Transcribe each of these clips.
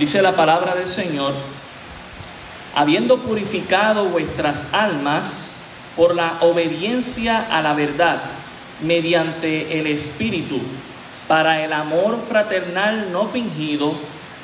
Dice la palabra del Señor, habiendo purificado vuestras almas por la obediencia a la verdad, mediante el Espíritu, para el amor fraternal no fingido,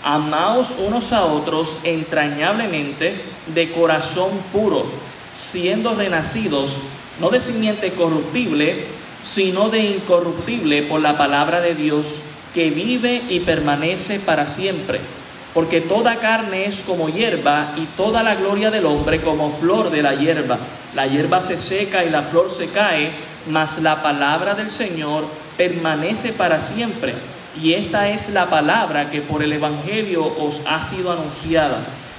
amaos unos a otros entrañablemente de corazón puro, siendo renacidos no de simiente corruptible, sino de incorruptible por la palabra de Dios, que vive y permanece para siempre. Porque toda carne es como hierba y toda la gloria del hombre como flor de la hierba. La hierba se seca y la flor se cae, mas la palabra del Señor permanece para siempre. Y esta es la palabra que por el Evangelio os ha sido anunciada.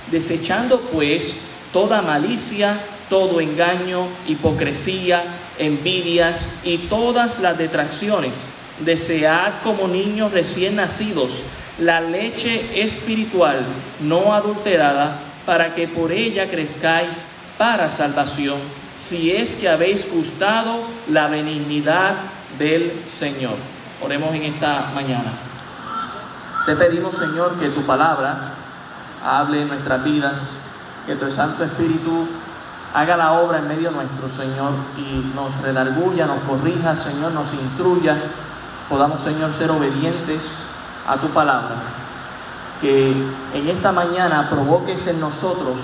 Desechando pues toda malicia, todo engaño, hipocresía, envidias y todas las detracciones. Desead como niños recién nacidos la leche espiritual no adulterada, para que por ella crezcáis para salvación, si es que habéis gustado la benignidad del Señor. Oremos en esta mañana. Te pedimos, Señor, que tu palabra hable en nuestras vidas, que tu Santo Espíritu haga la obra en medio nuestro, Señor, y nos redarguya, nos corrija, Señor, nos instruya, podamos, Señor, ser obedientes a tu palabra. Que en esta mañana provoques en nosotros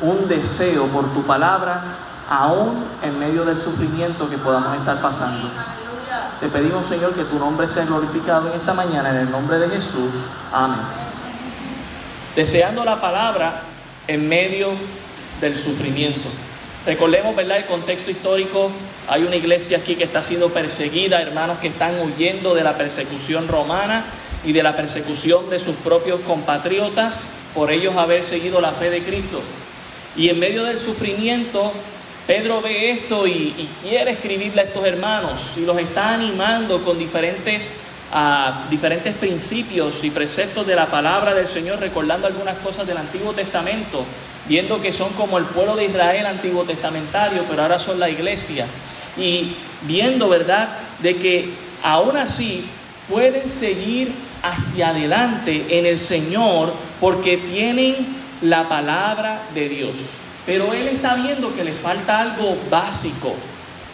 un deseo por tu palabra, aún en medio del sufrimiento que podamos estar pasando. Te pedimos, Señor, que tu nombre sea glorificado en esta mañana, en el nombre de Jesús. Amén. Deseando la palabra en medio del sufrimiento. Recordemos, ¿verdad?, el contexto histórico. Hay una iglesia aquí que está siendo perseguida, hermanos que están huyendo de la persecución romana y de la persecución de sus propios compatriotas por ellos haber seguido la fe de Cristo. Y en medio del sufrimiento, Pedro ve esto y, quiere escribirle a estos hermanos y los está animando con diferentes, ah, diferentes principios y preceptos de la palabra del Señor, recordando algunas cosas del Antiguo Testamento viendo que son como el pueblo de Israel antiguo testamentario, pero ahora son la iglesia, y viendo, ¿verdad?, de que aún así pueden seguir hacia adelante en el Señor porque tienen la palabra de Dios. Pero Él está viendo que le falta algo básico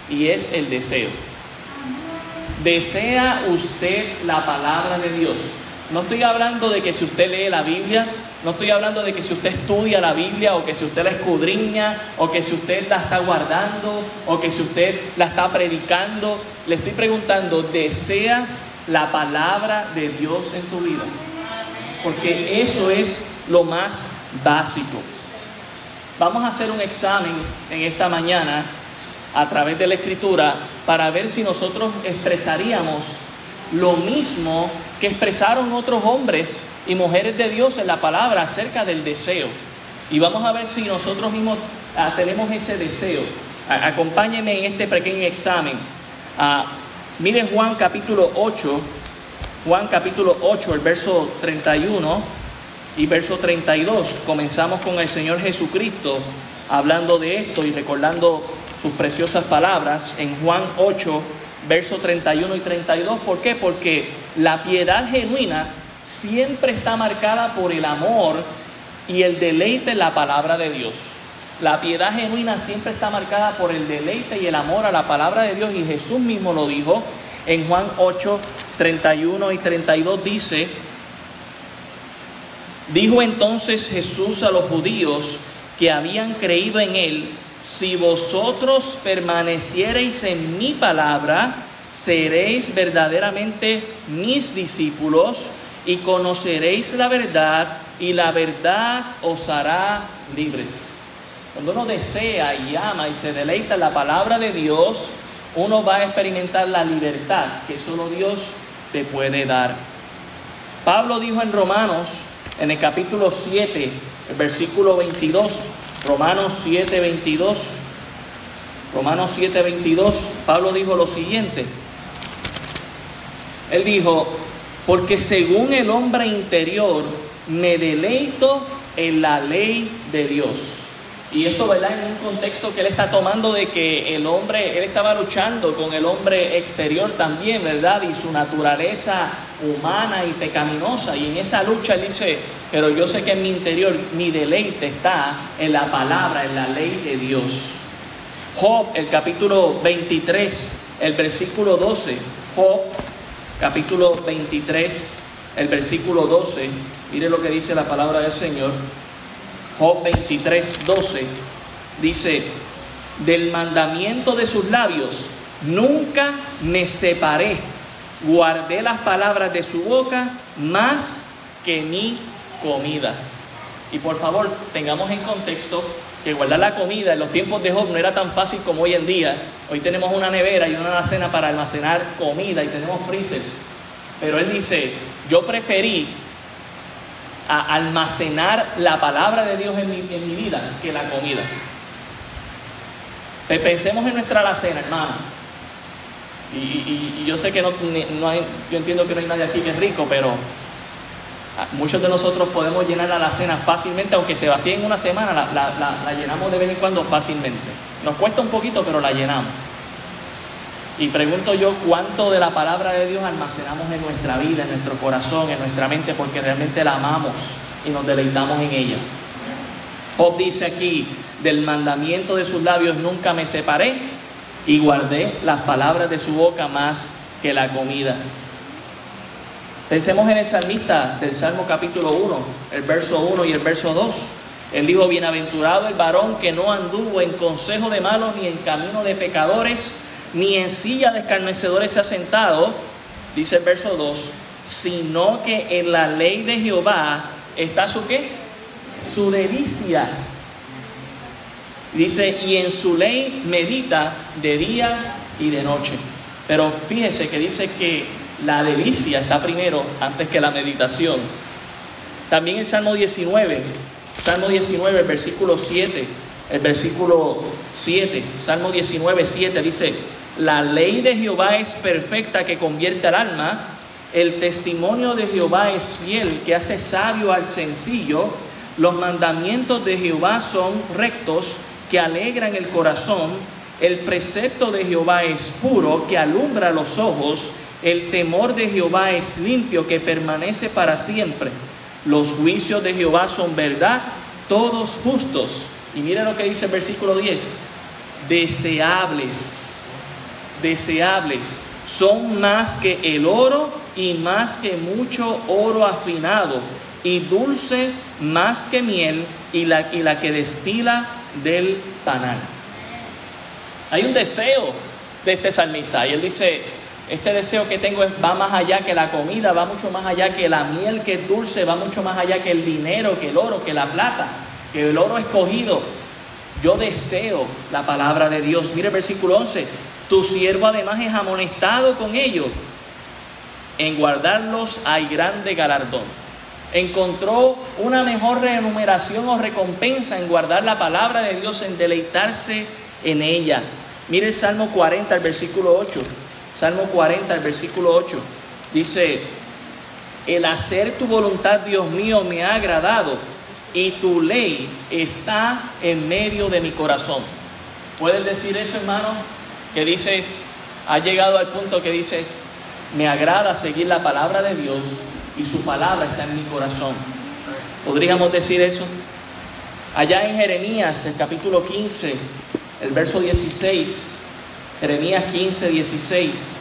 y es el deseo. ¿Desea usted la palabra de Dios? No estoy hablando de que si usted lee la Biblia, no estoy hablando de que si usted estudia la Biblia o que si usted la escudriña o que si usted la está guardando o que si usted la está predicando. Le estoy preguntando, ¿deseas la palabra de Dios en tu vida? Porque eso es lo más básico. Vamos a hacer un examen en esta mañana a través de la escritura para ver si nosotros expresaríamos lo mismo que expresaron otros hombres y mujeres de Dios en la palabra acerca del deseo. Y vamos a ver si nosotros mismos ah, tenemos ese deseo. acompáñenme en este pequeño examen. Miren Juan capítulo 8, Juan capítulo 8, el verso 31 y verso 32. Comenzamos con el Señor Jesucristo hablando de esto y recordando sus preciosas palabras en Juan 8, verso 31 y 32. ¿Por qué? Porque la piedad genuina siempre está marcada por el amor y el deleite en la palabra de Dios. La piedad genuina siempre está marcada por el deleite y el amor a la palabra de Dios y Jesús mismo lo dijo en Juan 8, 31 y 32 dice, dijo entonces Jesús a los judíos que habían creído en él, si vosotros permaneciereis en mi palabra, seréis verdaderamente mis discípulos y conoceréis la verdad y la verdad os hará libres. Cuando uno desea y ama y se deleita en la palabra de Dios, uno va a experimentar la libertad que solo Dios te puede dar. Pablo dijo en Romanos, en el capítulo 7, el versículo 22, Romanos 7, 22, Romanos 7, 22, Pablo dijo lo siguiente, él dijo, porque según el hombre interior me deleito en la ley de Dios. Y esto, ¿verdad? En un contexto que él está tomando de que el hombre, él estaba luchando con el hombre exterior también, ¿verdad? Y su naturaleza humana y pecaminosa. Y en esa lucha él dice, pero yo sé que en mi interior mi deleite está en la palabra, en la ley de Dios. Job, el capítulo 23, el versículo 12. Job, capítulo 23, el versículo 12. Mire lo que dice la palabra del Señor. Job 23, 12. Dice, del mandamiento de sus labios, nunca me separé. Guardé las palabras de su boca más que mi comida. Y por favor, tengamos en contexto que guardar la comida en los tiempos de Job no era tan fácil como hoy en día. Hoy tenemos una nevera y una alacena para almacenar comida y tenemos freezer. Pero él dice, yo preferí almacenar la palabra de Dios en mi, en mi vida que la comida. Pensemos en nuestra alacena, hermano. Y, yo sé que no, no hay, yo entiendo que no hay nadie aquí que es rico, pero muchos de nosotros podemos llenar la alacena fácilmente, aunque se vacíe en una semana, la, llenamos de vez en cuando fácilmente. Nos cuesta un poquito, pero la llenamos. Y pregunto yo cuánto de la palabra de Dios almacenamos en nuestra vida, en nuestro corazón, en nuestra mente, porque realmente la amamos y nos deleitamos en ella. Job dice aquí, del mandamiento de sus labios nunca me separé y guardé las palabras de su boca más que la comida. Pensemos en el salmista del Salmo capítulo 1, el verso 1 y el verso 2. Él dijo, bienaventurado el varón que no anduvo en consejo de malos, ni en camino de pecadores, ni en silla de escarnecedores se ha sentado, dice el verso 2, sino que en la ley de Jehová está su qué? Su delicia. Dice, y en su ley medita de día y de noche. Pero fíjese que dice que la delicia está primero antes que la meditación. También el Salmo 19, Salmo 19, el versículo 7, el versículo 7, Salmo 19, 7 dice, la ley de Jehová es perfecta que convierte al alma, el testimonio de Jehová es fiel que hace sabio al sencillo, los mandamientos de Jehová son rectos que alegran el corazón, el precepto de Jehová es puro que alumbra los ojos, el temor de Jehová es limpio, que permanece para siempre. Los juicios de Jehová son verdad, todos justos. Y mire lo que dice el versículo 10. Deseables, deseables, son más que el oro y más que mucho oro afinado, y dulce más que miel y la, y la que destila del panal. Hay un deseo de este salmista y él dice, este deseo que tengo va más allá que la comida, va mucho más allá que la miel que es dulce, va mucho más allá que el dinero, que el oro, que la plata, que el oro escogido. Yo deseo la palabra de Dios. Mire el versículo 11. Tu siervo además es amonestado con ellos. En guardarlos hay grande galardón. Encontró una mejor remuneración o recompensa en guardar la palabra de Dios, en deleitarse en ella. Mire el Salmo 40, el versículo 8. Salmo 40, el versículo 8, dice, el hacer tu voluntad, Dios mío, me ha agradado y tu ley está en medio de mi corazón. ¿Puedes decir eso, hermano? Que dices, ha llegado al punto que dices, me agrada seguir la palabra de Dios y su palabra está en mi corazón. ¿Podríamos decir eso? Allá en Jeremías, el capítulo 15, el verso 16, Jeremías 15, 16.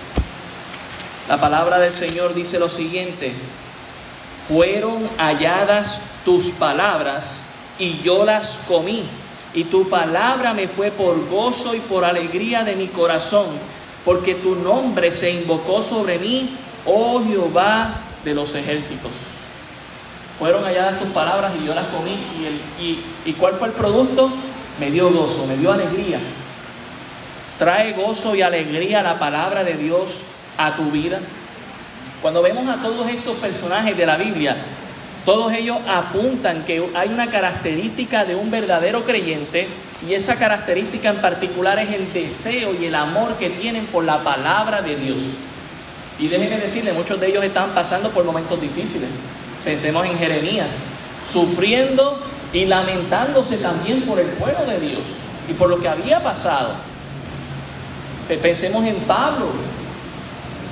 La palabra del Señor dice lo siguiente, fueron halladas tus palabras y yo las comí, y tu palabra me fue por gozo y por alegría de mi corazón, porque tu nombre se invocó sobre mí, oh Jehová de los ejércitos. Fueron halladas tus palabras y yo las comí, y, y ¿cuál fue el producto? Me dio gozo, me dio alegría. Trae gozo y alegría la palabra de Dios a tu vida. Cuando vemos a todos estos personajes de la Biblia, todos ellos apuntan que hay una característica de un verdadero creyente y esa característica en particular es el deseo y el amor que tienen por la palabra de Dios. Y déjenme decirle, muchos de ellos están pasando por momentos difíciles. Pensemos en Jeremías, sufriendo y lamentándose también por el pueblo de Dios y por lo que había pasado. Pensemos en Pablo,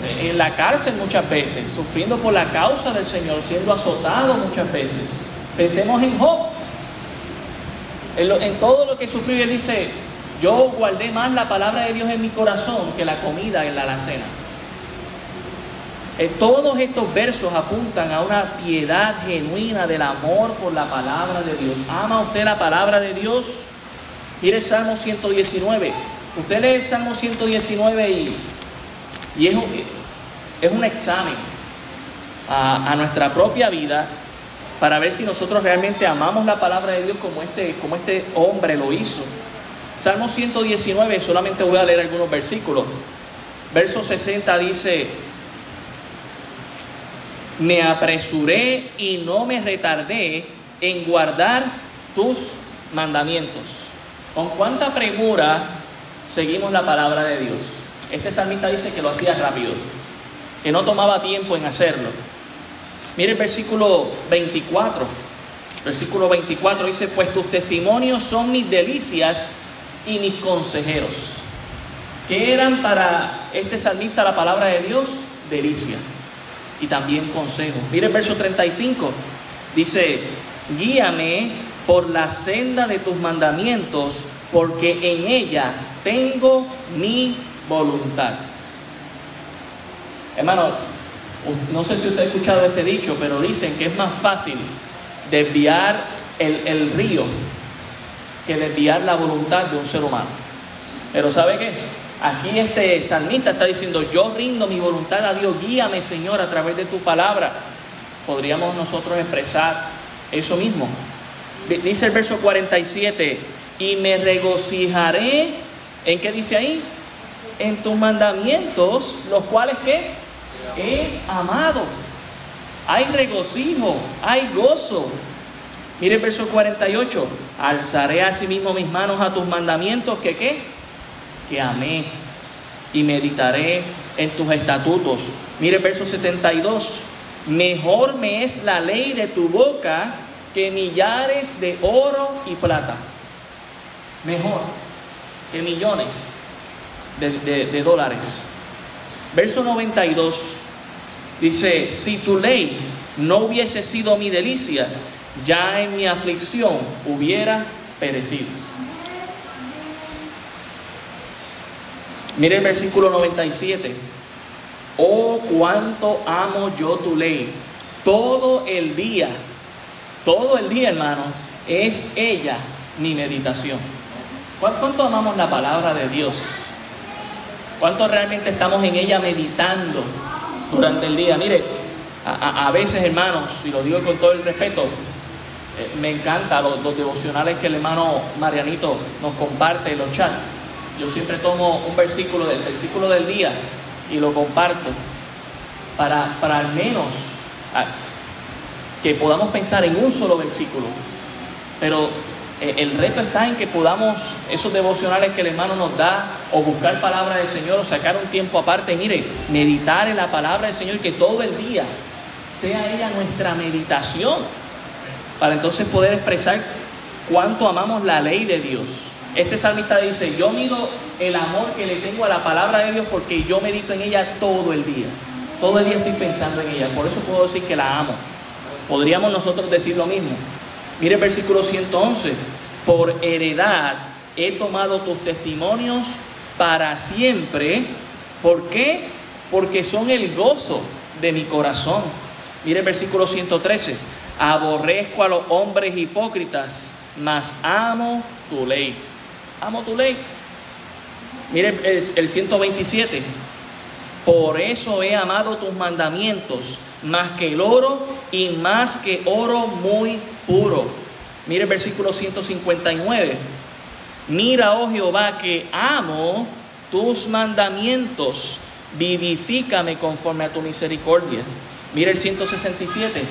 en la cárcel muchas veces, sufriendo por la causa del Señor, siendo azotado muchas veces. Pensemos en Job. En, todo lo que sufrió, él dice, yo guardé más la palabra de Dios en mi corazón que la comida en la alacena. Eh, todos estos versos apuntan a una piedad genuina del amor por la palabra de Dios. ¿Ama usted la palabra de Dios? Mire el Salmo 119. Usted lee el Salmo 119 y, y es, un, es un examen a, a nuestra propia vida para ver si nosotros realmente amamos la palabra de Dios como este, como este hombre lo hizo. Salmo 119, solamente voy a leer algunos versículos. Verso 60 dice, me apresuré y no me retardé en guardar tus mandamientos. ¿Con cuánta premura seguimos la palabra de Dios? Este salmista dice que lo hacía rápido, que no tomaba tiempo en hacerlo. Mire el versículo 24. Versículo 24 dice, pues tus testimonios son mis delicias y mis consejeros. ¿Qué eran para este salmista la palabra de Dios? Delicia y también consejo. Mire el verso 35. Dice, guíame por la senda de tus mandamientos, porque en ella tengo mi voluntad. Hermano, no sé si usted ha escuchado este dicho, pero dicen que es más fácil desviar el, río que desviar la voluntad de un ser humano. Pero ¿sabe qué? Aquí este salmista está diciendo, yo rindo mi voluntad a Dios, guíame Señor a través de tu palabra. Podríamos nosotros expresar eso mismo. Dice el verso 47, y me regocijaré, ¿en qué dice ahí? En tus mandamientos, los cuales ¿qué? he amado. Hay regocijo, hay gozo. Mire el verso 48. Alzaré asimismo mis manos a tus mandamientos que qué? Que amé y meditaré en tus estatutos. Mire el verso 72. Mejor me es la ley de tu boca que millares de oro y plata. Mejor que millones de, de dólares. Verso 92 dice, si tu ley no hubiese sido mi delicia, ya en mi aflicción hubiera perecido. Mire el versículo 97. Oh, cuánto amo yo tu ley. Todo el día, todo el día, hermano, es ella mi meditación. ¿Cuánto amamos la palabra de Dios? ¿Cuánto realmente estamos en ella meditando durante el día? Mire, a, veces, hermanos, y lo digo con todo el respeto, eh, me encanta los, devocionales que el hermano Marianito nos comparte en los chats. Yo siempre tomo un versículo del versículo del día y lo comparto para, para al menos que podamos pensar en un solo versículo. Pero el reto está en que podamos, esos devocionales que el hermano nos da, o buscar palabra del Señor, o sacar un tiempo aparte, mire, meditar en la palabra del Señor, que todo el día sea ella nuestra meditación, para entonces poder expresar cuánto amamos la ley de Dios. Este salmista dice, yo mido el amor que le tengo a la palabra de Dios porque yo medito en ella todo el día. Todo el día estoy pensando en ella, por eso puedo decir que la amo. Podríamos nosotros decir lo mismo. Mire el versículo 111. Por heredad he tomado tus testimonios para siempre. ¿Por qué? Porque son el gozo de mi corazón. Mire el versículo 113. Aborrezco a los hombres hipócritas, mas amo tu ley. Amo tu ley. Mire el, el 127. Por eso he amado tus mandamientos más que el oro y más que oro muy puro. Mire el versículo 159. Mira, oh Jehová, que amo tus mandamientos, vivifícame conforme a tu misericordia. Mire el 167.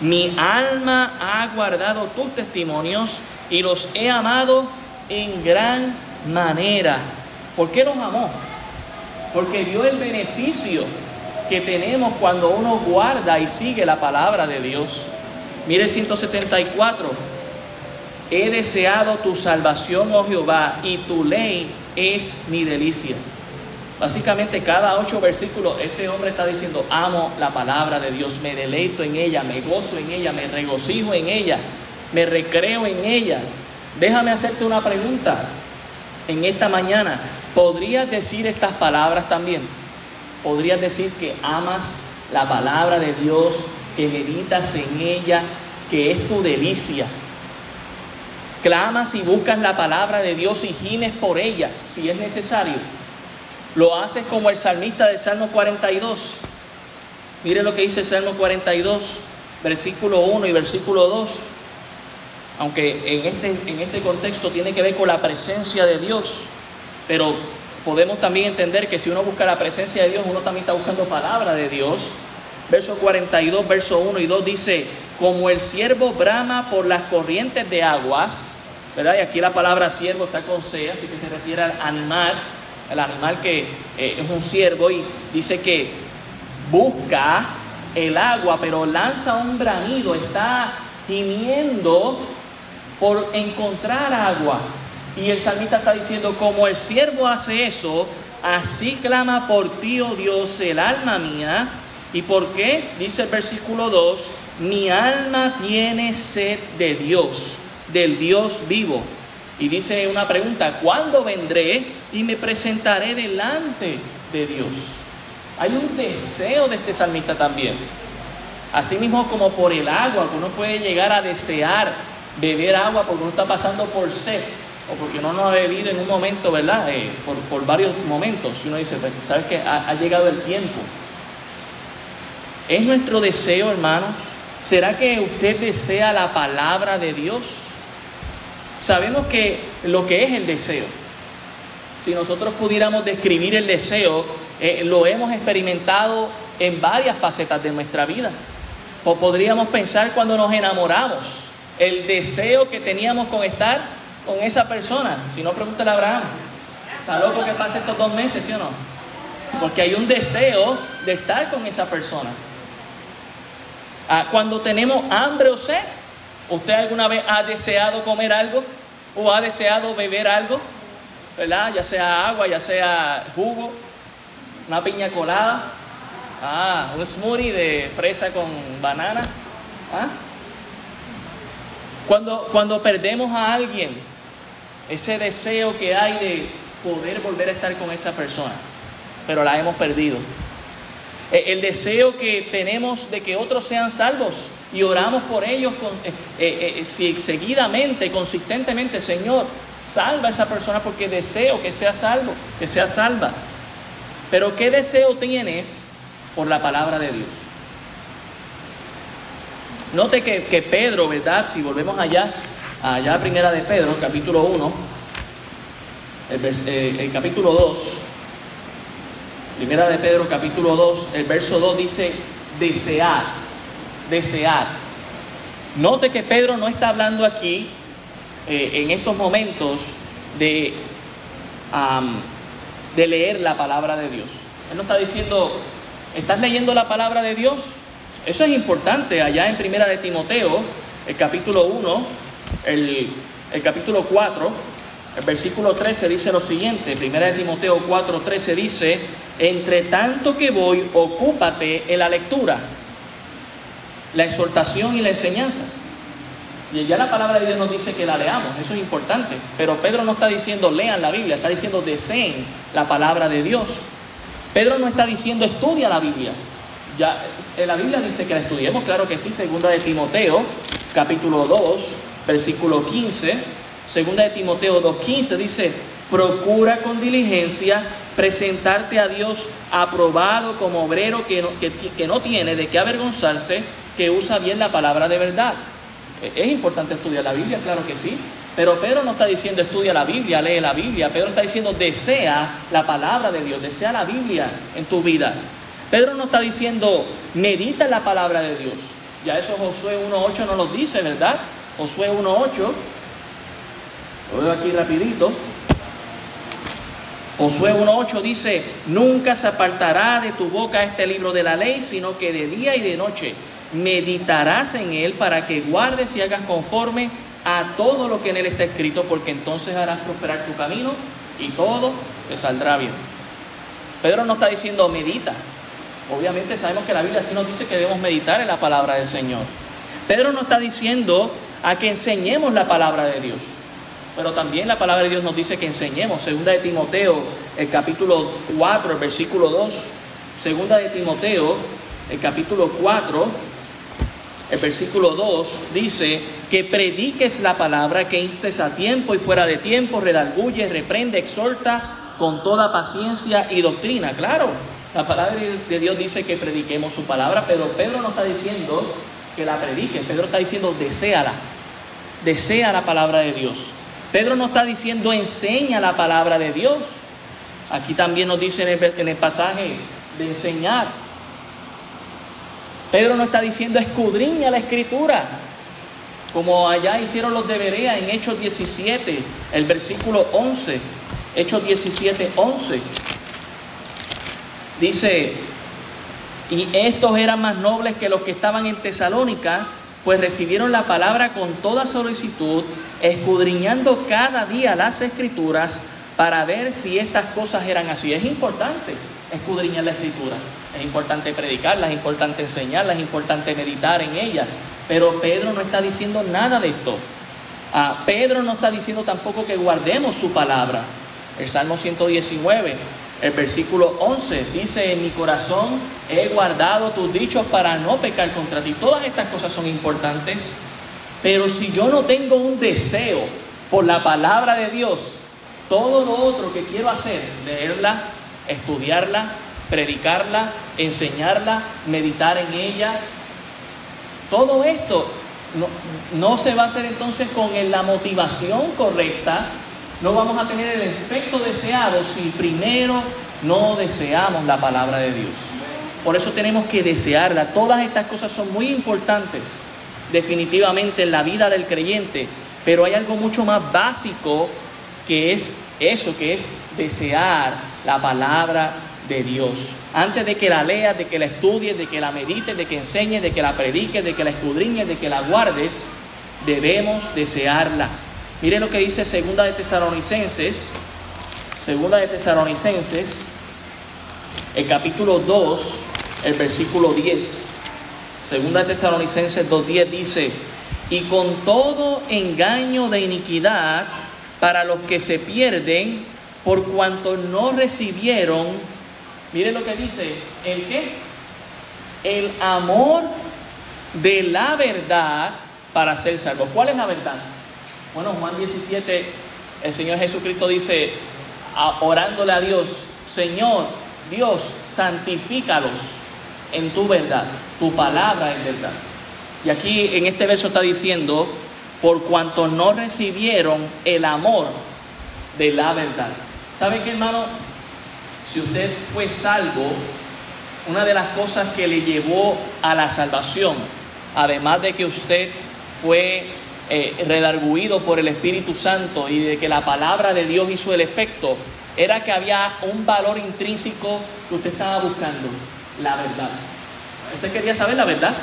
Mi alma ha guardado tus testimonios y los he amado en gran manera. ¿Por qué los amó? Porque vio el beneficio que tenemos cuando uno guarda y sigue la palabra de Dios. Mire 174. He deseado tu salvación, oh Jehová, y tu ley es mi delicia. Básicamente cada ocho versículos este hombre está diciendo, amo la palabra de Dios, me deleito en ella, me gozo en ella, me regocijo en ella, me recreo en ella. Déjame hacerte una pregunta en esta mañana. ¿Podrías decir estas palabras también? ¿Podrías decir que amas la palabra de Dios, que meditas en ella, que es tu delicia? Clamas y buscas la palabra de Dios y gines por ella, si es necesario. Lo haces como el salmista del Salmo 42. Mire lo que dice Salmo 42, versículo 1 y versículo 2. Aunque en este, en este contexto tiene que ver con la presencia de Dios, pero podemos también entender que si uno busca la presencia de Dios, uno también está buscando palabra de Dios. Verso 42, verso 1 y 2 dice, como el siervo brama por las corrientes de aguas, ¿verdad? Y aquí la palabra siervo está con C, así que se refiere al animal, el animal que eh, es un siervo y dice que busca el agua, pero lanza un bramido, está gimiendo por encontrar agua. Y el salmista está diciendo, como el siervo hace eso, así clama por ti, oh Dios, el alma mía. ¿Y por qué? Dice el versículo 2, mi alma tiene sed de Dios, del Dios vivo. Y dice una pregunta, ¿cuándo vendré y me presentaré delante de Dios? Hay un deseo de este salmista también. Asimismo como por el agua, que uno puede llegar a desear beber agua porque uno está pasando por sed o porque uno no ha bebido en un momento, ¿verdad? Eh, por, varios momentos. Y uno dice, pues, ¿sabes que ha llegado el tiempo? ¿Es nuestro deseo, hermanos? ¿Será que usted desea la palabra de Dios? Sabemos que lo que es el deseo, si nosotros pudiéramos describir el deseo, eh, lo hemos experimentado en varias facetas de nuestra vida. O podríamos pensar cuando nos enamoramos, el deseo que teníamos con estar con esa persona. Si no, pregúntale a Abraham. ¿Está loco que pase estos dos meses, sí o no? Porque hay un deseo de estar con esa persona. Ah, cuando tenemos hambre o sed, ¿Usted alguna vez ha deseado comer algo o ha deseado beber algo? ¿Verdad? Ya sea agua, ya sea jugo, una piña colada, ah, un smoothie de fresa con banana. ¿Ah? Cuando, cuando perdemos a alguien, ese deseo que hay de poder volver a estar con esa persona, pero la hemos perdido. E, el deseo que tenemos de que otros sean salvos, y oramos por ellos con, eh, eh, eh, seguidamente, consistentemente, Señor, salva a esa persona porque deseo que sea salvo, que sea salva. Pero ¿qué deseo tienes por la palabra de Dios? Note que, Pedro, ¿verdad? Si volvemos allá, allá primera de Pedro, capítulo 1, el, el capítulo 2, primera de Pedro, capítulo 2, el verso 2 dice, desear desear. Note que Pedro no está hablando aquí eh, en estos momentos de, de leer la palabra de Dios. Él no está diciendo, ¿estás leyendo la palabra de Dios? Eso es importante. Allá en Primera de Timoteo, el capítulo 1, el, el capítulo 4, el versículo 13 dice lo siguiente. Primera de Timoteo 4, 13 dice, entre tanto que voy, ocúpate en la lectura la exhortación y la enseñanza. Y ya la palabra de Dios nos dice que la leamos, eso es importante. Pero Pedro no está diciendo lean la Biblia, está diciendo deseen la palabra de Dios. Pedro no está diciendo estudia la Biblia. Ya la Biblia dice que la estudiemos, claro que sí, segunda de Timoteo, capítulo 2, versículo 15. Segunda de Timoteo 2:15 dice, "Procura con diligencia presentarte a Dios aprobado como obrero que no, que no tiene de qué avergonzarse, que usa bien la palabra de verdad. E-, es importante estudiar la Biblia, claro que sí. Pero Pedro no está diciendo estudia la Biblia, lee la Biblia. Pedro está diciendo desea la palabra de Dios, desea la Biblia en tu vida. Pedro no está diciendo medita la palabra de Dios. Ya eso Josué 1.8 no lo dice, ¿verdad? Josué 1.8. Lo veo aquí rapidito. Josué 1.8 dice, nunca se apartará de tu boca este libro de la ley, sino que de día y de noche meditarás en él para que guardes y hagas conforme a todo lo que en él está escrito, porque entonces harás prosperar tu camino y todo te saldrá bien. Pedro no está diciendo medita. Obviamente sabemos que la Biblia sí nos dice que debemos meditar en la palabra del Señor. Pedro no está diciendo a que enseñemos la palabra de Dios. Pero también la palabra de Dios nos dice que enseñemos. Segunda de Timoteo, el capítulo 4, el versículo 2. Segunda de Timoteo, el capítulo 4, el versículo 2 dice que prediques la palabra, que instes a tiempo y fuera de tiempo, redalguye, reprende, exhorta con toda paciencia y doctrina. Claro, la palabra de Dios dice que prediquemos su palabra, pero Pedro no está diciendo que la predique, Pedro está diciendo deséala, desea la palabra de Dios. Pedro no está diciendo enseña la palabra de Dios. Aquí también nos dice en el, pasaje de enseñar. Pedro no está diciendo escudriña la escritura, como allá hicieron los de Berea en Hechos 17, el versículo 11. Hechos 17, 11. Dice, y estos eran más nobles que los que estaban en Tesalónica, pues recibieron la palabra con toda solicitud, escudriñando cada día las escrituras para ver si estas cosas eran así. Es importante escudriñar la escritura, es importante predicarla, es importante enseñarla, es importante meditar en ella. Pero Pedro no está diciendo nada de esto. Ah, Pedro no está diciendo tampoco que guardemos su palabra. El Salmo 119 el versículo 11 dice, en mi corazón he guardado tus dichos para no pecar contra ti. Todas estas cosas son importantes, pero si yo no tengo un deseo por la palabra de Dios, todo lo otro que quiero hacer, leerla, estudiarla, predicarla, enseñarla, meditar en ella, todo esto no, no se va a hacer entonces con la motivación correcta no vamos a tener el efecto deseado si primero no deseamos la palabra de Dios. Por eso tenemos que desearla. Todas estas cosas son muy importantes definitivamente en la vida del creyente, pero hay algo mucho más básico que es eso, que es desear la palabra de Dios. Antes de que la leas, de que la estudies, de que la medites, de que enseñes, de que la prediques, de que la escudriñes, de que la guardes, debemos desearla. Mire lo que dice Segunda de Tesalonicenses, Segunda de Tesalonicenses, el capítulo 2, el versículo 10. Segunda de Tesalonicenses 2.10 dice, y con todo engaño de iniquidad para los que se pierden por cuanto no recibieron, mire lo que dice, ¿el qué? El amor de la verdad para ser salvos. ¿Cuál es la verdad? Bueno, Juan 17, el Señor Jesucristo dice, orándole a Dios, Señor, Dios, santifícalos en tu verdad, tu palabra es verdad. Y aquí en este verso está diciendo, por cuanto no recibieron el amor de la verdad. ¿Sabe qué, hermano? Si usted fue salvo, una de las cosas que le llevó a la salvación, además de que usted fue eh, redarguido por el Espíritu Santo y de que la palabra de Dios hizo el efecto, era que había un valor intrínseco que usted estaba buscando, la verdad. Usted quería saber la verdad.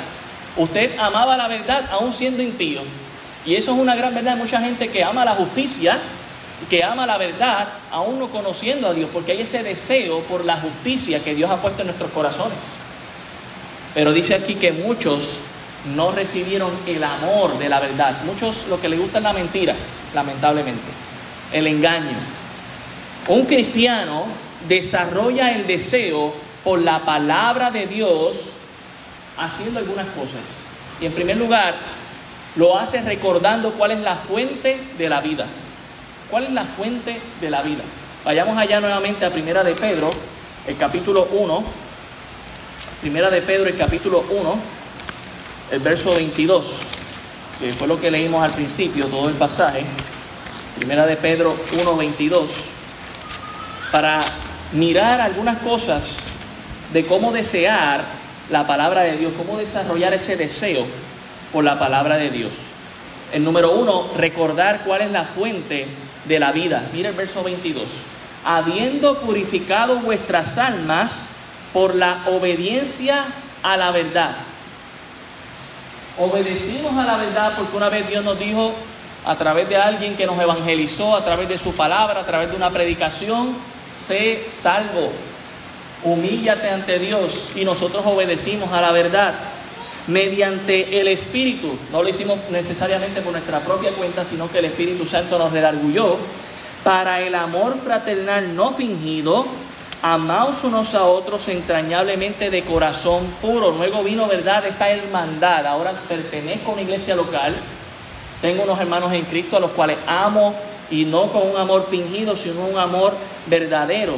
Usted amaba la verdad aún siendo impío. Y eso es una gran verdad. Mucha gente que ama la justicia, que ama la verdad, aún no conociendo a Dios, porque hay ese deseo por la justicia que Dios ha puesto en nuestros corazones. Pero dice aquí que muchos no recibieron el amor de la verdad. Muchos lo que les gusta es la mentira, lamentablemente, el engaño. Un cristiano desarrolla el deseo por la palabra de Dios haciendo algunas cosas. Y en primer lugar, lo hace recordando cuál es la fuente de la vida. ¿Cuál es la fuente de la vida? Vayamos allá nuevamente a Primera de Pedro, el capítulo 1. Primera de Pedro, el capítulo 1 el verso 22, que fue lo que leímos al principio, todo el pasaje, primera de Pedro 1, 22, para mirar algunas cosas de cómo desear la palabra de Dios, cómo desarrollar ese deseo por la palabra de Dios. El número uno, recordar cuál es la fuente de la vida. Mira el verso 22. Habiendo purificado vuestras almas por la obediencia a la verdad Obedecimos a la verdad porque una vez Dios nos dijo a través de alguien que nos evangelizó, a través de su palabra, a través de una predicación, sé salvo. humíllate ante Dios y nosotros obedecimos a la verdad mediante el Espíritu. No lo hicimos necesariamente por nuestra propia cuenta, sino que el Espíritu Santo nos redargulló para el amor fraternal no fingido, amaos unos a otros entrañablemente de corazón puro. Luego vino, ¿verdad?, esta hermandad. Ahora pertenezco a una iglesia local. Tengo unos hermanos en Cristo a los cuales amo y no con un amor fingido, sino un amor verdadero.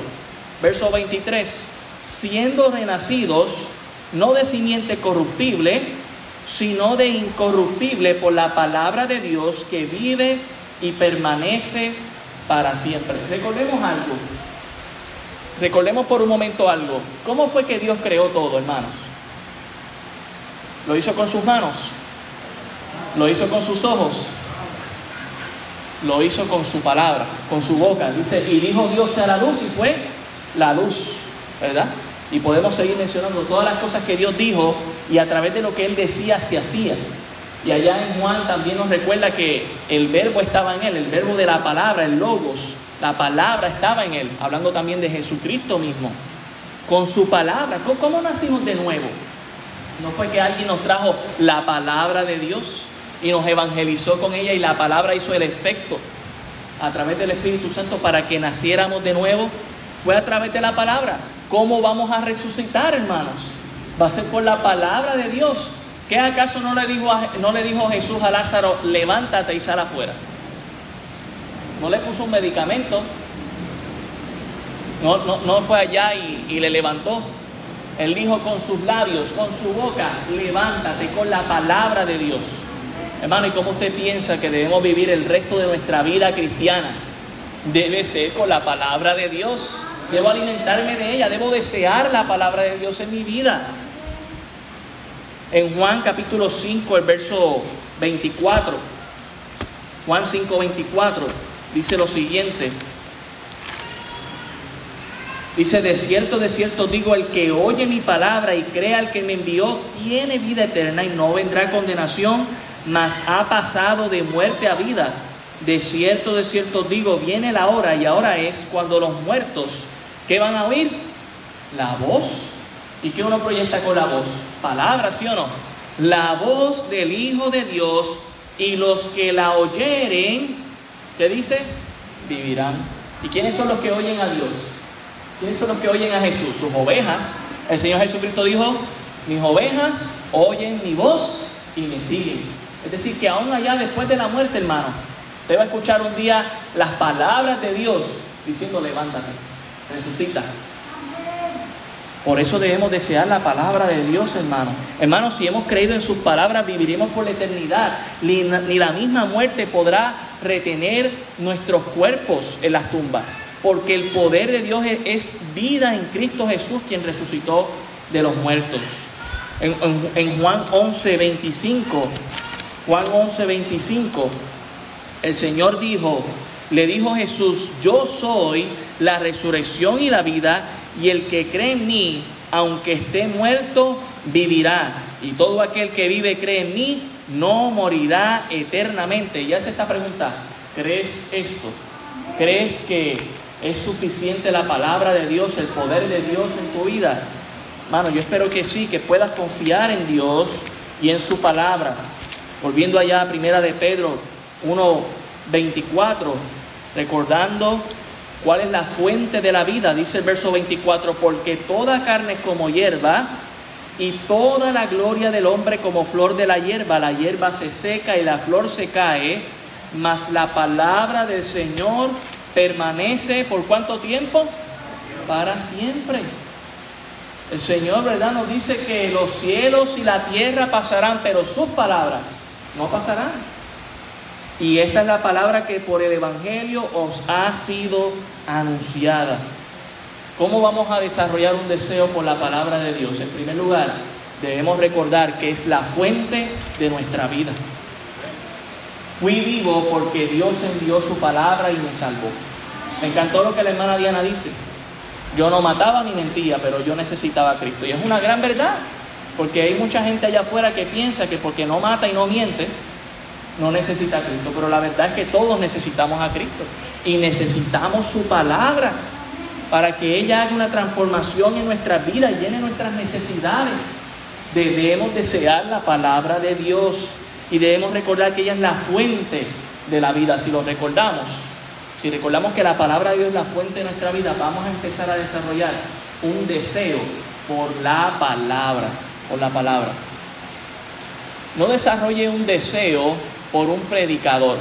Verso 23, siendo renacidos, no de simiente corruptible, sino de incorruptible por la palabra de Dios que vive y permanece para siempre. Recordemos algo. Recordemos por un momento algo. ¿Cómo fue que Dios creó todo, hermanos? ¿Lo hizo con sus manos? ¿Lo hizo con sus ojos? Lo hizo con su palabra, con su boca. Dice, y dijo Dios sea la luz y fue la luz, ¿verdad? Y podemos seguir mencionando todas las cosas que Dios dijo y a través de lo que Él decía se hacía. Y allá en Juan también nos recuerda que el verbo estaba en él, el verbo de la palabra, el logos, la palabra estaba en él, hablando también de Jesucristo mismo. Con su palabra, ¿cómo, nacimos de nuevo? No fue que alguien nos trajo la palabra de Dios y nos evangelizó con ella y la palabra hizo el efecto a través del Espíritu Santo para que naciéramos de nuevo. Fue a través de la palabra. ¿Cómo vamos a resucitar, hermanos? Va a ser por la palabra de Dios. ¿Qué acaso no le, dijo no le dijo Jesús a Lázaro, levántate y sal afuera? No le puso un medicamento, no, no, fue allá y, y le levantó. Él dijo con sus labios, con su boca, levántate con la palabra de Dios. Hermano, ¿y cómo usted piensa que debemos vivir el resto de nuestra vida cristiana? Debe ser con la palabra de Dios. Debo alimentarme de ella, debo desear la palabra de Dios en mi vida. En Juan capítulo 5, el verso 24, Juan 5, 24, dice lo siguiente. Dice, de cierto, de cierto digo, el que oye mi palabra y crea al que me envió, tiene vida eterna y no vendrá condenación, mas ha pasado de muerte a vida. De cierto, de cierto digo, viene la hora y ahora es cuando los muertos, ¿qué van a oír? La voz ¿Y qué uno proyecta con la voz? Palabra, ¿sí o no? La voz del Hijo de Dios y los que la oyeren, ¿qué dice? Vivirán. ¿Y quiénes son los que oyen a Dios? ¿Quiénes son los que oyen a Jesús? Sus ovejas. El Señor Jesucristo dijo, mis ovejas oyen mi voz y me siguen. Es decir, que aún allá después de la muerte, hermano, te va a escuchar un día las palabras de Dios diciendo, levántate, resucita, por eso debemos desear la palabra de Dios, hermano. Hermanos, si hemos creído en sus palabras, viviremos por la eternidad. Ni, la misma muerte podrá retener nuestros cuerpos en las tumbas. Porque el poder de Dios es, vida en Cristo Jesús, quien resucitó de los muertos. En, en Juan 11, 25, Juan 11, 25, el Señor dijo, le dijo Jesús, yo soy la resurrección y la vida y el que cree en mí, aunque esté muerto, vivirá. Y todo aquel que vive cree en mí, no morirá eternamente. Y hace esta pregunta, ¿crees esto? ¿Crees que es suficiente la palabra de Dios, el poder de Dios en tu vida? Mano, yo espero que sí, que puedas confiar en Dios y en su palabra. Volviendo allá a primera de Pedro 1.24, recordando ¿Cuál es la fuente de la vida? Dice el verso 24, porque toda carne es como hierba y toda la gloria del hombre como flor de la hierba. La hierba se seca y la flor se cae, mas la palabra del Señor permanece por cuánto tiempo? Para siempre. El Señor, ¿verdad? Nos dice que los cielos y la tierra pasarán, pero sus palabras no pasarán. Y esta es la palabra que por el Evangelio os ha sido anunciada. ¿Cómo vamos a desarrollar un deseo por la palabra de Dios? En primer lugar, debemos recordar que es la fuente de nuestra vida. Fui vivo porque Dios envió su palabra y me salvó. Me encantó lo que la hermana Diana dice. Yo no mataba ni mentía, pero yo necesitaba a Cristo. Y es una gran verdad, porque hay mucha gente allá afuera que piensa que porque no mata y no miente, no necesita a Cristo, pero la verdad es que todos necesitamos a Cristo y necesitamos su palabra. para que ella haga una transformación en nuestra vida y llene nuestras necesidades. Debemos desear la palabra de Dios y debemos recordar que ella es la fuente de la vida. Si lo recordamos, si recordamos que la palabra de Dios es la fuente de nuestra vida, vamos a empezar a desarrollar un deseo por la palabra, por la palabra. No desarrolle un deseo por un predicador.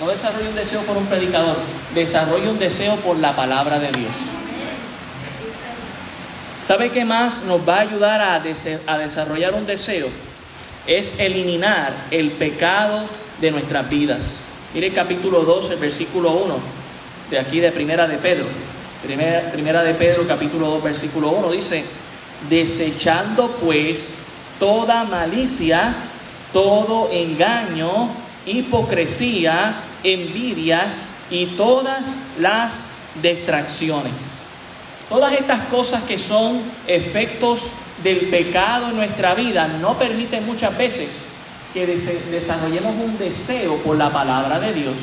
No desarrolle un deseo por un predicador, desarrolle un deseo por la palabra de Dios. ¿Sabe qué más nos va a ayudar a, desarrollar un deseo? Es eliminar el pecado de nuestras vidas. Mire el capítulo 12, versículo 1, de aquí de Primera de Pedro. Primera, primera de Pedro, capítulo 2, versículo 1, dice, desechando pues toda malicia, todo engaño, hipocresía, envidias y todas las distracciones. Todas estas cosas que son efectos del pecado en nuestra vida no permiten muchas veces que desarrollemos un deseo por la palabra de Dios.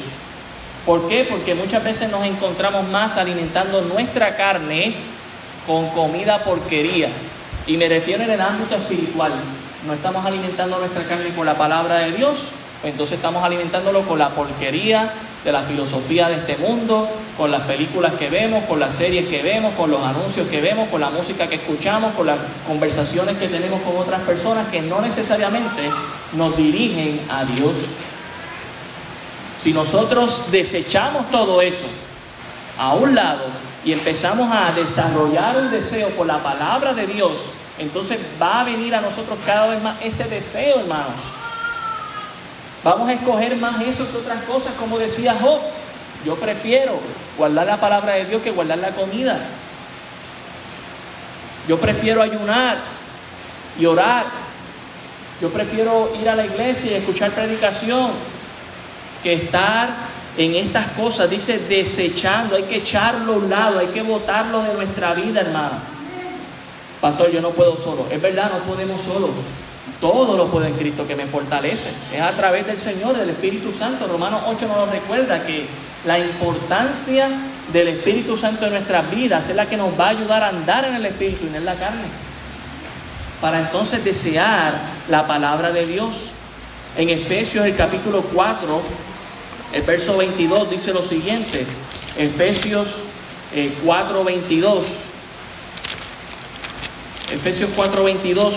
¿Por qué? Porque muchas veces nos encontramos más alimentando nuestra carne con comida porquería. Y me refiero en el ámbito espiritual. No estamos alimentando nuestra carne con la palabra de Dios, pues entonces estamos alimentándolo con la porquería de la filosofía de este mundo, con las películas que vemos, con las series que vemos, con los anuncios que vemos, con la música que escuchamos, con las conversaciones que tenemos con otras personas que no necesariamente nos dirigen a Dios. Si nosotros desechamos todo eso a un lado y empezamos a desarrollar un deseo por la palabra de Dios, entonces va a venir a nosotros cada vez más ese deseo, hermanos. Vamos a escoger más eso que otras cosas, como decía Job. Yo prefiero guardar la palabra de Dios que guardar la comida. Yo prefiero ayunar y orar. Yo prefiero ir a la iglesia y escuchar predicación que estar en estas cosas. Dice desechando, hay que echarlo a un lado, hay que botarlo de nuestra vida, hermano. Pastor, yo no puedo solo. Es verdad, no podemos solos. Todo lo puedo en Cristo que me fortalece. Es a través del Señor, del Espíritu Santo. Romanos 8 nos recuerda que la importancia del Espíritu Santo en nuestras vidas es la que nos va a ayudar a andar en el Espíritu y no en la carne. Para entonces desear la palabra de Dios. En Efesios el capítulo 4, el verso 22 dice lo siguiente. Efesios 4, eh, 22. Efesios 4:22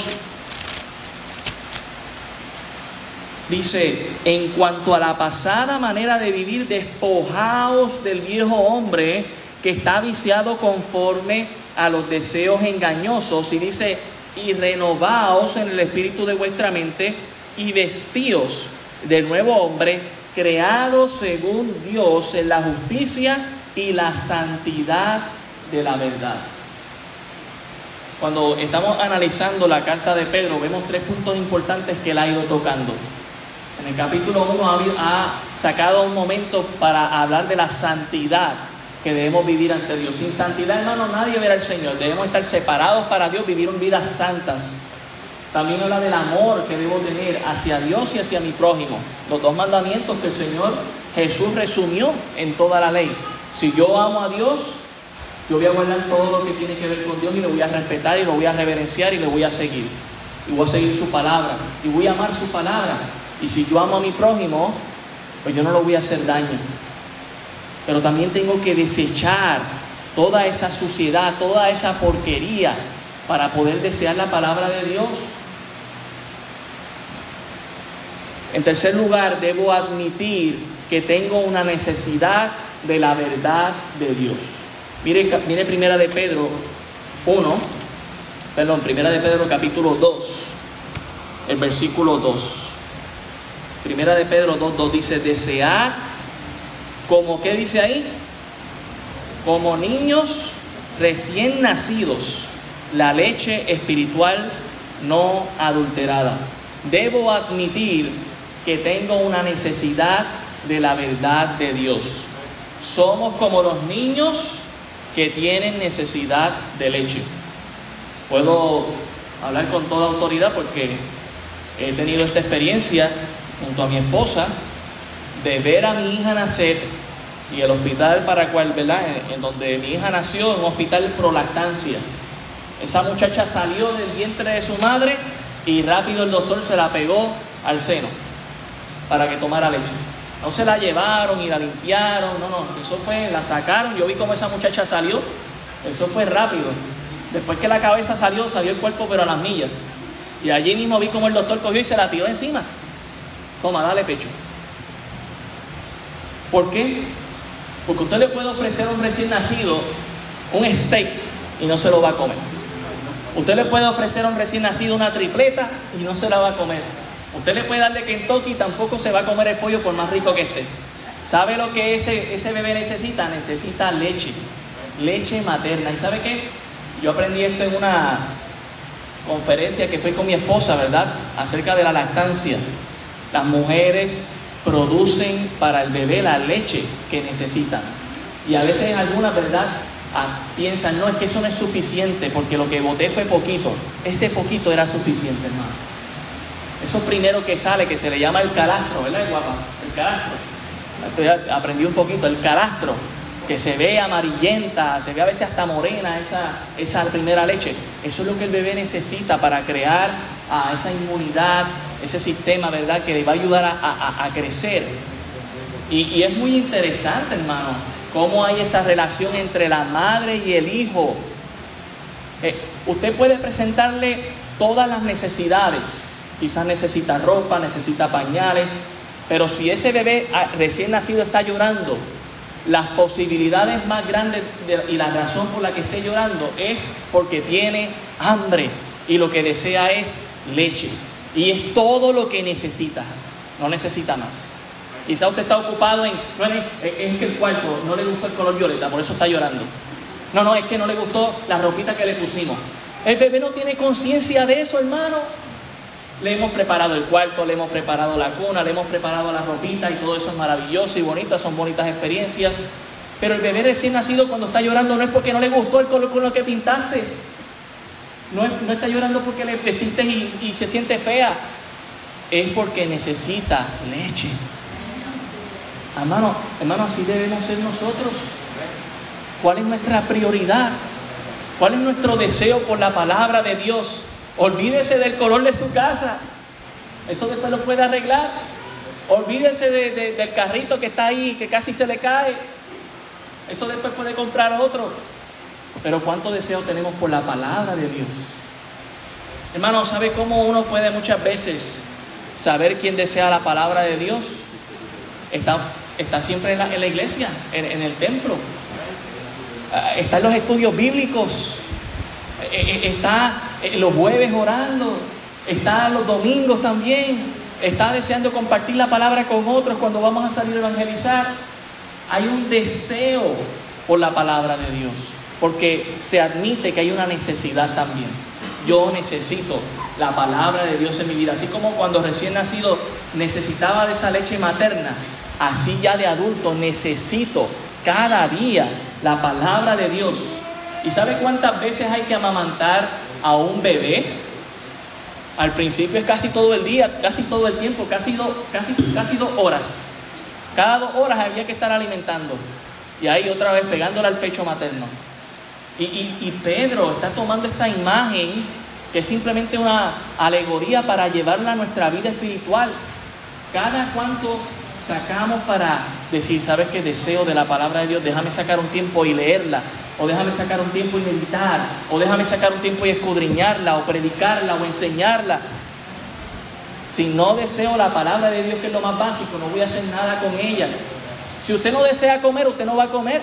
dice, en cuanto a la pasada manera de vivir, despojaos del viejo hombre que está viciado conforme a los deseos engañosos y dice, y renovaos en el espíritu de vuestra mente y vestíos del nuevo hombre, creado según Dios en la justicia y la santidad de la verdad. Cuando estamos analizando la carta de Pedro, vemos tres puntos importantes que él ha ido tocando. En el capítulo 1 ha, sacado un momento para hablar de la santidad que debemos vivir ante Dios. Sin santidad, hermano, nadie verá al Señor. Debemos estar separados para Dios, vivir vidas santas. También habla del amor que debo tener hacia Dios y hacia mi prójimo. Los dos mandamientos que el Señor Jesús resumió en toda la ley. Si yo amo a Dios, yo voy a guardar todo lo que tiene que ver con Dios y lo voy a respetar y lo voy a reverenciar y le voy a seguir. Y voy a seguir su palabra y voy a amar su palabra. Y si yo amo a mi prójimo, pues yo no lo voy a hacer daño. Pero también tengo que desechar toda esa suciedad, toda esa porquería para poder desear la palabra de Dios. En tercer lugar, debo admitir que tengo una necesidad de la verdad de Dios. Mire, mire Primera de Pedro 1, perdón, Primera de Pedro capítulo 2, el versículo 2. Primera de Pedro 2, 2 dice, desear, como que dice ahí, como niños recién nacidos, la leche espiritual no adulterada. Debo admitir que tengo una necesidad de la verdad de Dios. Somos como los niños que tienen necesidad de leche. Puedo hablar con toda autoridad porque he tenido esta experiencia junto a mi esposa de ver a mi hija nacer Y el hospital para cual, ¿verdad? En, donde mi hija nació, un hospital prolactancia. Esa muchacha salió del vientre de su madre y rápido el doctor se la pegó al seno para que tomara leche. No se la llevaron y la limpiaron, no, no, eso fue, la sacaron, yo vi cómo esa muchacha salió, eso fue rápido. Después que la cabeza salió, salió el cuerpo pero a las millas. Y allí mismo vi cómo el doctor cogió y se la tiró encima. Toma, dale pecho. ¿Por qué? Porque usted le puede ofrecer a un recién nacido un steak y no se lo va a comer. Usted le puede ofrecer a un recién nacido una tripleta y no se la va a comer. Usted le puede darle Kentucky y tampoco se va a comer el pollo por más rico que esté. ¿Sabe lo que ese, ese bebé necesita? Necesita leche, leche materna. ¿Y sabe qué? Yo aprendí esto en una conferencia que fue con mi esposa, ¿verdad? Acerca de la lactancia. Las mujeres producen para el bebé la leche que necesitan. Y a veces algunas, ¿verdad? Ah, piensan, no, es que eso no es suficiente porque lo que voté fue poquito. Ese poquito era suficiente, hermano. Eso primero que sale, que se le llama el calastro, ¿verdad, guapa? El calastro. aprendí un poquito, el calastro, que se ve amarillenta, se ve a veces hasta morena esa, esa primera leche. Eso es lo que el bebé necesita para crear a esa inmunidad, ese sistema, ¿verdad?, que le va a ayudar a, crecer. Y, es muy interesante, hermano, cómo hay esa relación entre la madre y el hijo. Eh, usted puede presentarle todas las necesidades. Quizás necesita ropa, necesita pañales, pero si ese bebé recién nacido está llorando, las posibilidades más grandes y la razón por la que esté llorando es porque tiene hambre y lo que desea es leche. Y es todo lo que necesita, no necesita más. Quizá usted está ocupado en, no es, que el cuarto no le gustó el color violeta, por eso está llorando. No, no, es que no le gustó la ropita que le pusimos. El bebé no tiene conciencia de eso, hermano. Le hemos preparado el cuarto, le hemos preparado la cuna, le hemos preparado la ropita y todo eso es maravilloso y bonito, son bonitas experiencias. Pero el bebé recién nacido cuando está llorando no es porque no le gustó el color con lo que pintaste. No, está llorando porque le vestiste y, se siente fea. Es porque necesita leche. Hermano, hermano, así debemos ser nosotros. ¿Cuál es nuestra prioridad? ¿Cuál es nuestro deseo por la palabra de Dios? Olvídese del color de su casa. Eso después lo puede arreglar. Olvídese del carrito que está ahí, que casi se le cae. Eso después puede comprar otro. Pero cuánto deseo tenemos por la palabra de Dios. Hermano, ¿sabe cómo uno puede muchas veces saber quién desea la palabra de Dios? Está, está siempre en la, iglesia, en, el templo. Ah, está en los estudios bíblicos. Eh, eh, está los jueves orando. Está los domingos también. Está deseando compartir la palabra con otros cuando vamos a salir a evangelizar. Hay un deseo por la palabra de Dios porque se admite que hay una necesidad también. Yo necesito la palabra de Dios en mi vida, así como cuando recién nacido necesitaba de esa leche materna, así ya de adulto necesito cada día la palabra de Dios. ¿Y sabe cuántas veces hay que amamantar a un bebé? Al principio es casi todo el día, casi todo el tiempo, casi, casi, casi dos horas. Cada dos horas había que estar alimentando. Y ahí otra vez pegándole al pecho materno. Y, Pedro está tomando esta imagen que es simplemente una alegoría para llevarla a nuestra vida espiritual. Cada cuanto sacamos para decir, ¿sabes qué? Deseo de la palabra de Dios, déjame sacar un tiempo y leerla, o déjame sacar un tiempo y meditar, o déjame sacar un tiempo y escudriñarla, o predicarla, o enseñarla. Si no deseo la palabra de Dios, que es lo más básico, no voy a hacer nada con ella. Si usted no desea comer, usted no va a comer.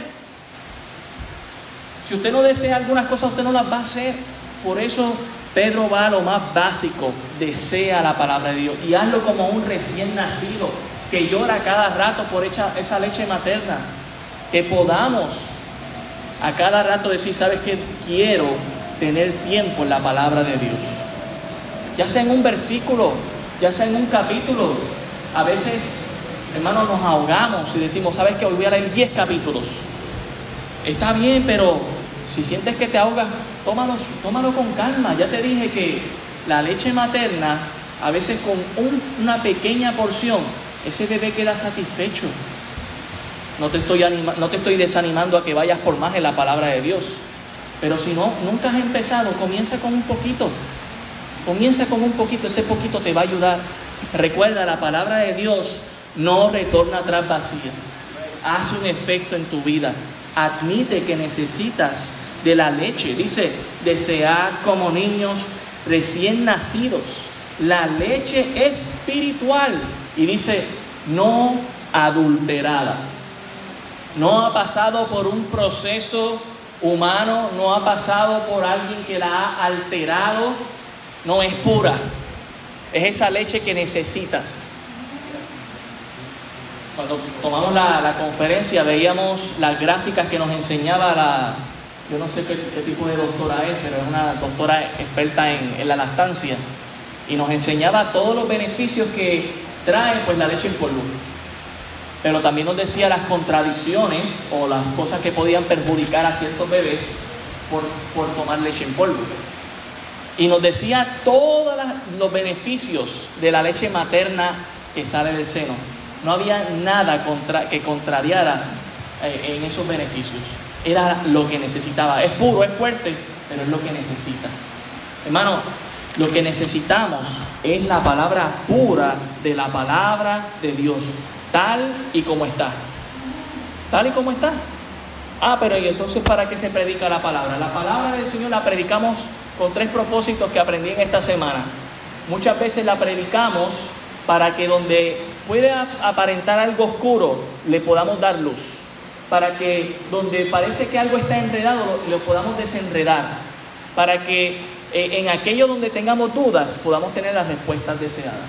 Si usted no desea algunas cosas, usted no las va a hacer. Por eso Pedro va a lo más básico, desea la palabra de Dios y hazlo como un recién nacido que llora cada rato por esa leche materna. Que podamos a cada rato decir, ¿sabes qué? Quiero tener tiempo en la palabra de Dios. Ya sea en un versículo, ya sea en un capítulo. A veces, hermanos, nos ahogamos y decimos, ¿sabes qué? Hoy voy a leer 10 capítulos. Está bien, pero si sientes que te ahogas, tómalo, tómalo con calma. Ya te dije que la leche materna, a veces con una pequeña porción, ese bebé queda satisfecho. no te, estoy no te estoy desanimando a que vayas por más en la palabra de Dios. Pero si no, nunca has empezado, comienza con un poquito. Comienza con un poquito, ese poquito te va a ayudar. Recuerda, la palabra de Dios no retorna atrás vacía. Hace un efecto en tu vida. Admite que necesitas de la leche. Dice, desear como niños recién nacidos la leche espiritual. Y dice, no adulterada. No ha pasado por un proceso humano, no ha pasado por alguien que la ha alterado, no es pura. Es esa leche que necesitas. Cuando tomamos la, conferencia veíamos las gráficas que nos enseñaba la, yo no sé qué, tipo de doctora es, pero es una doctora experta en, en la lactancia, y nos enseñaba todos los beneficios que trae pues la leche en polvo pero también nos decía las contradicciones o las cosas que podían perjudicar a ciertos bebés por, tomar leche en polvo. Y nos decía todos los beneficios de la leche materna que sale del seno. No había nada contra, que contrariara eh, en esos beneficios. Era lo que necesitaba. Es puro, es fuerte, pero es lo que necesita. Hermano, lo que necesitamos es la palabra pura de la palabra de Dios tal y como está. Tal y como está. Ah, pero ¿y entonces para qué se predica la palabra? La palabra del Señor la predicamos con tres propósitos que aprendí en esta semana. Muchas veces la predicamos para que donde puede aparentar algo oscuro, le podamos dar luz. Para que donde parece que algo está enredado, lo, podamos desenredar. Para que eh, en aquello donde tengamos dudas, podamos tener las respuestas deseadas.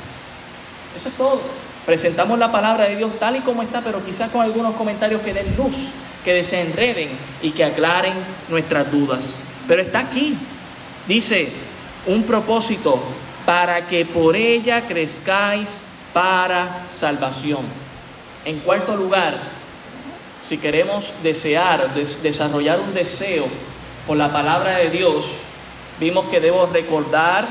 Eso es todo. Presentamos la palabra de Dios tal y como está, pero quizás con algunos comentarios que den luz, que desenreden y que aclaren nuestras dudas. Pero está aquí. Dice, un propósito para que por ella crezcáis para salvación. En cuarto lugar, si queremos desear, desarrollar un deseo por la palabra de Dios, vimos que debo recordar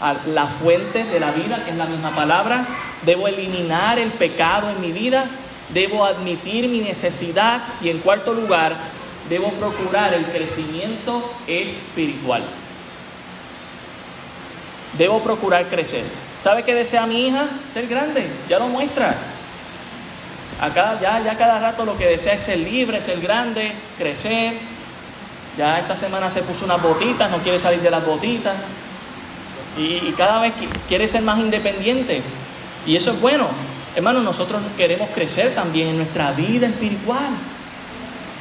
a la fuente de la vida, que es la misma palabra, debo eliminar el pecado en mi vida, debo admitir mi necesidad y en cuarto lugar, debo procurar el crecimiento espiritual. Debo procurar crecer. ¿Sabe qué desea mi hija? Ser grande, ya lo muestra. Acá ya, ya cada rato lo que desea es ser libre, ser grande, crecer. Ya esta semana se puso unas botitas, no quiere salir de las botitas. Y, cada vez quiere ser más independiente. Y eso es bueno. Hermanos, nosotros queremos crecer también en nuestra vida espiritual.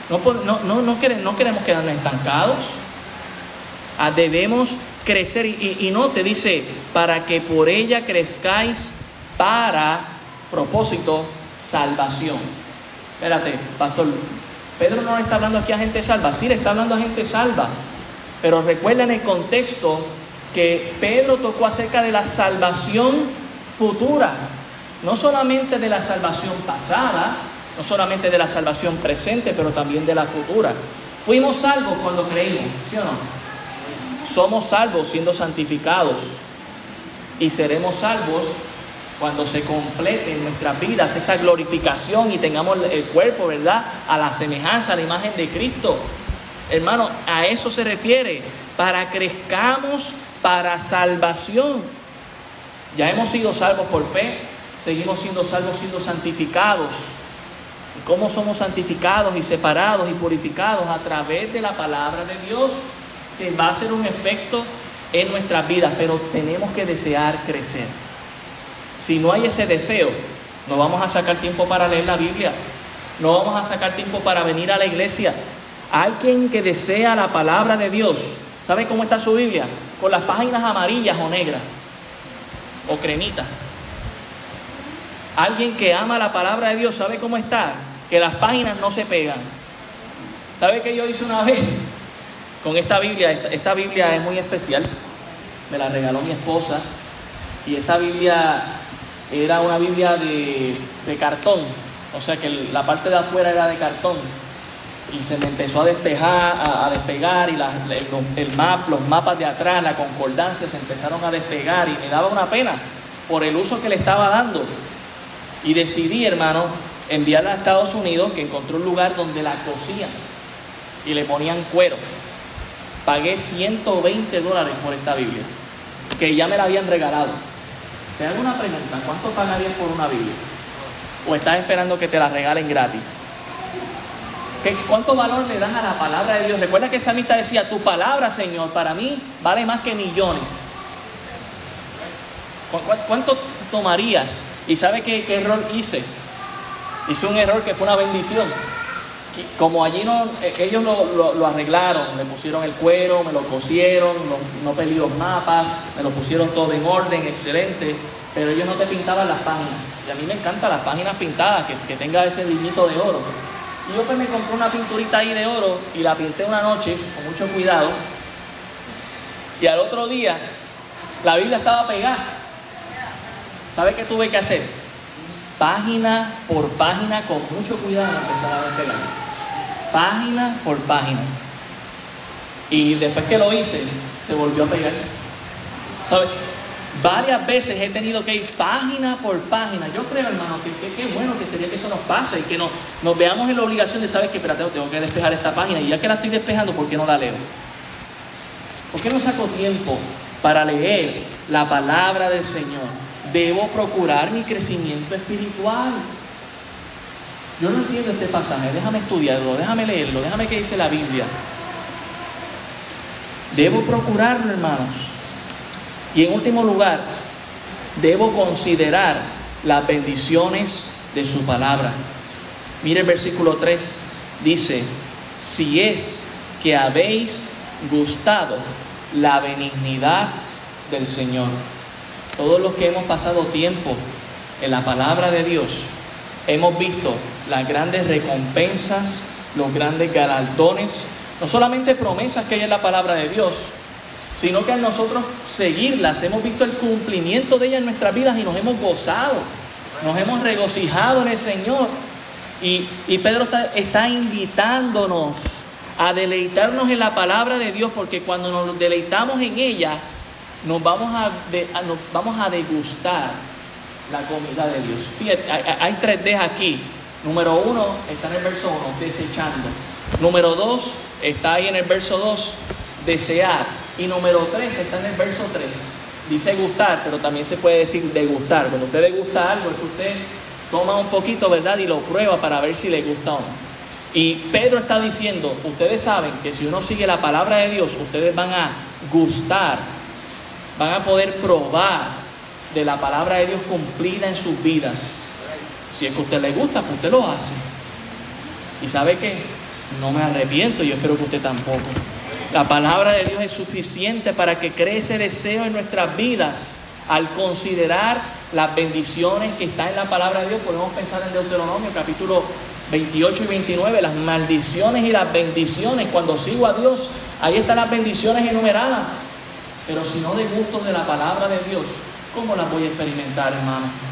No, no, no, queremos, quedarnos estancados. Ah, debemos crecer. Y, no te dice, para que por ella crezcáis para propósito, salvación. Espérate, pastor. Pedro no está hablando aquí a gente salva. Sí, le está hablando a gente salva. Pero recuerda en el contexto que Pedro tocó acerca de la salvación futura, no solamente de la salvación pasada, no solamente de la salvación presente, pero también de la futura. Fuimos salvos cuando creímos, ¿sí o no? Somos salvos siendo santificados y seremos salvos cuando se complete en nuestras vidas esa glorificación y tengamos el cuerpo, ¿verdad? A la semejanza, a la imagen de Cristo. Hermano, a eso se refiere, para crezcamos para salvación. Ya hemos sido salvos por fe, seguimos siendo salvos siendo santificados. ¿Y cómo somos santificados y separados y purificados? A través de la palabra de Dios, que va a ser un efecto en nuestras vidas, pero tenemos que desear crecer. Si no hay ese deseo, no vamos a sacar tiempo para leer la Biblia, no vamos a sacar tiempo para venir a la iglesia. Alguien que desea la palabra de Dios, ¿sabe cómo está su Biblia? con las páginas amarillas o negras o cremitas. Alguien que ama la palabra de Dios sabe cómo está, que las páginas no se pegan. ¿Sabe qué yo hice una vez con esta Biblia? Esta, Biblia es muy especial, me la regaló mi esposa y esta Biblia era una Biblia de, de cartón, o sea que la parte de afuera era de cartón y se me empezó a despejar, a, despegar y el, los mapas de atrás, la concordancia se empezaron a despegar y me daba una pena por el uso que le estaba dando. Y decidí, hermano, enviarla a Estados Unidos, que encontró un lugar donde la cosían y le ponían cuero. Pagué 120 dólares por esta Biblia, que ya me la habían regalado. Te hago una pregunta, ¿cuánto pagarías por una Biblia? ¿O estás esperando que te la regalen gratis? ¿Qué, ¿Cuánto valor le das a la palabra de Dios? Recuerda que esa amistad decía, tu palabra, Señor, para mí vale más que millones. ¿Cuánto tomarías? ¿Y sabe qué, qué error hice? Hice un error que fue una bendición. Como allí no, e, ellos lo, arreglaron, le pusieron el cuero, me lo cosieron, no, pedí los mapas, me lo pusieron todo en orden, excelente, pero ellos no te pintaban las páginas. Y a mí me encantan las páginas pintadas, que, que tenga ese diñito de oro. Y yo pues me compré una pinturita ahí de oro y la pinté una noche con mucho cuidado. Y al otro día la Biblia estaba pegada. ¿Sabe qué tuve que hacer? Página por página, con mucho cuidado, empezar a despegar. Página por página. Y después que lo hice, se volvió a pegar. ¿Sabe? Varias veces he tenido que ir página por página. Yo creo, hermano, que qué bueno que sería que eso nos pase y que nos, nos veamos en la obligación de saber que, espérate, tengo que despejar esta página y ya que la estoy despejando, ¿por qué no la leo? ¿Por qué no saco tiempo para leer la palabra del Señor? Debo procurar mi crecimiento espiritual. Yo no entiendo este pasaje, déjame estudiarlo, déjame leerlo, déjame qué dice la Biblia. Debo procurarlo, hermanos. Y en último lugar, debo considerar las bendiciones de su palabra. Mire el versículo 3, dice, si es que habéis gustado la benignidad del Señor. Todos los que hemos pasado tiempo en la palabra de Dios, hemos visto las grandes recompensas, los grandes galardones, no solamente promesas que hay en la palabra de Dios, sino que a nosotros seguirlas hemos visto el cumplimiento de ellas en nuestras vidas y nos hemos gozado, nos hemos regocijado en el Señor. Y, Pedro está, invitándonos a deleitarnos en la palabra de Dios, porque cuando nos deleitamos en ella, nos vamos a, nos vamos a degustar la comida de Dios. Hay, hay tres D aquí. Número uno está en el verso 1, desechando. Número dos está ahí en el verso 2, desear. Y número 3 está en el verso 3. Dice gustar, pero también se puede decir degustar. Cuando usted degusta algo, es que usted toma un poquito, ¿verdad? Y lo prueba para ver si le gusta o no. Y Pedro está diciendo, ustedes saben que si uno sigue la palabra de Dios, ustedes van a gustar, van a poder probar de la palabra de Dios cumplida en sus vidas. Si es que a usted le gusta, pues usted lo hace. Y sabe que no me arrepiento, yo espero que usted tampoco. La palabra de Dios es suficiente para que crece deseo en nuestras vidas. Al considerar las bendiciones que están en la palabra de Dios, podemos pensar en Deuteronomio capítulo 28 y 29, las maldiciones y las bendiciones. Cuando sigo a Dios, ahí están las bendiciones enumeradas. Pero si no de gusto de la palabra de Dios, ¿cómo las voy a experimentar, hermano?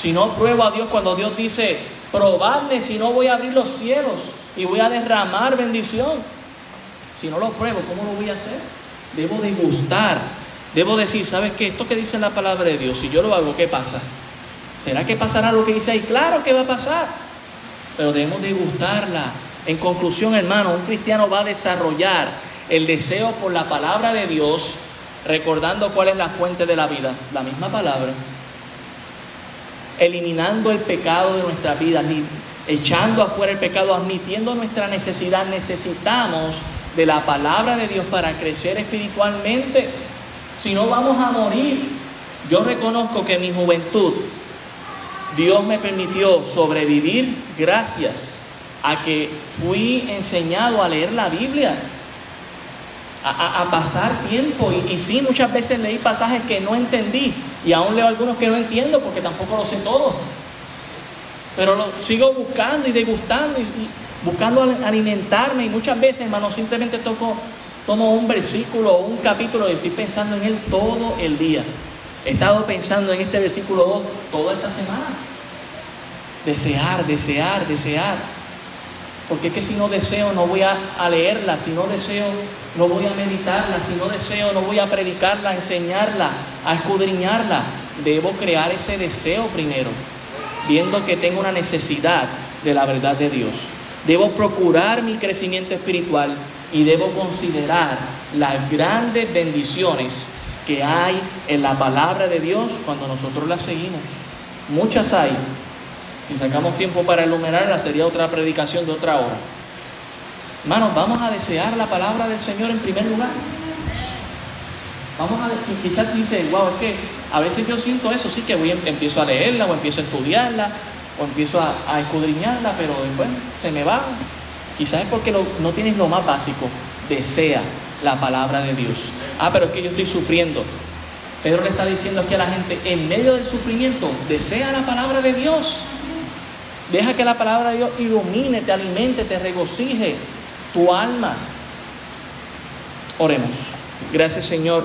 Si no pruebo a Dios cuando Dios dice, probadme si no voy a abrir los cielos y voy a derramar bendición. Si no lo pruebo, ¿cómo lo voy a hacer? Debo de. Debo decir, ¿sabes qué? Esto que dice la palabra de Dios, si yo lo hago, ¿qué pasa? ¿Será que pasará lo que dice ahí? Claro que va a pasar. Pero debemos de gustarla. En conclusión, hermano, un cristiano va a desarrollar el deseo por la palabra de Dios, recordando cuál es la fuente de la vida, la misma palabra. Eliminando el pecado de nuestra vida, echando afuera el pecado, admitiendo nuestra necesidad, necesitamos de la palabra de Dios para crecer espiritualmente. Si no vamos a morir, yo reconozco que en mi juventud Dios me permitió sobrevivir gracias a que fui enseñado a leer la Biblia, a, pasar tiempo. Y, y, sí, muchas veces leí pasajes que no entendí y aún leo algunos que no entiendo porque tampoco lo sé todo. Pero lo sigo buscando y degustando y, buscando alimentarme y muchas veces, hermano, simplemente toco, tomo un versículo o un capítulo y estoy pensando en él todo el día. He estado pensando en este versículo 2 toda esta semana. Desear, desear, desear. Porque es que si no deseo no voy a, leerla, si no deseo no voy a meditarla, si no deseo no voy a predicarla, a enseñarla, a escudriñarla. Debo crear ese deseo primero. viendo que tengo una necesidad de la verdad de Dios. Debo procurar mi crecimiento espiritual y debo considerar las grandes bendiciones que hay en la palabra de Dios cuando nosotros la seguimos. Muchas hay. Si sacamos tiempo para enumerarlas, sería otra predicación de otra hora. Hermanos, vamos a desear la palabra del Señor en primer lugar. Vamos a quizás dice, wow, es que a veces yo siento eso, sí que voy, em, empiezo a leerla o empiezo a estudiarla o empiezo a, escudriñarla, pero después se me va. Quizás es porque no tienes lo más básico. Desea la palabra de Dios. Ah, pero es que yo estoy sufriendo. Pedro le está diciendo aquí a la gente, en medio del sufrimiento, desea la palabra de Dios. Deja que la palabra de Dios ilumine, te alimente, te regocije tu alma. Oremos. Gracias Señor.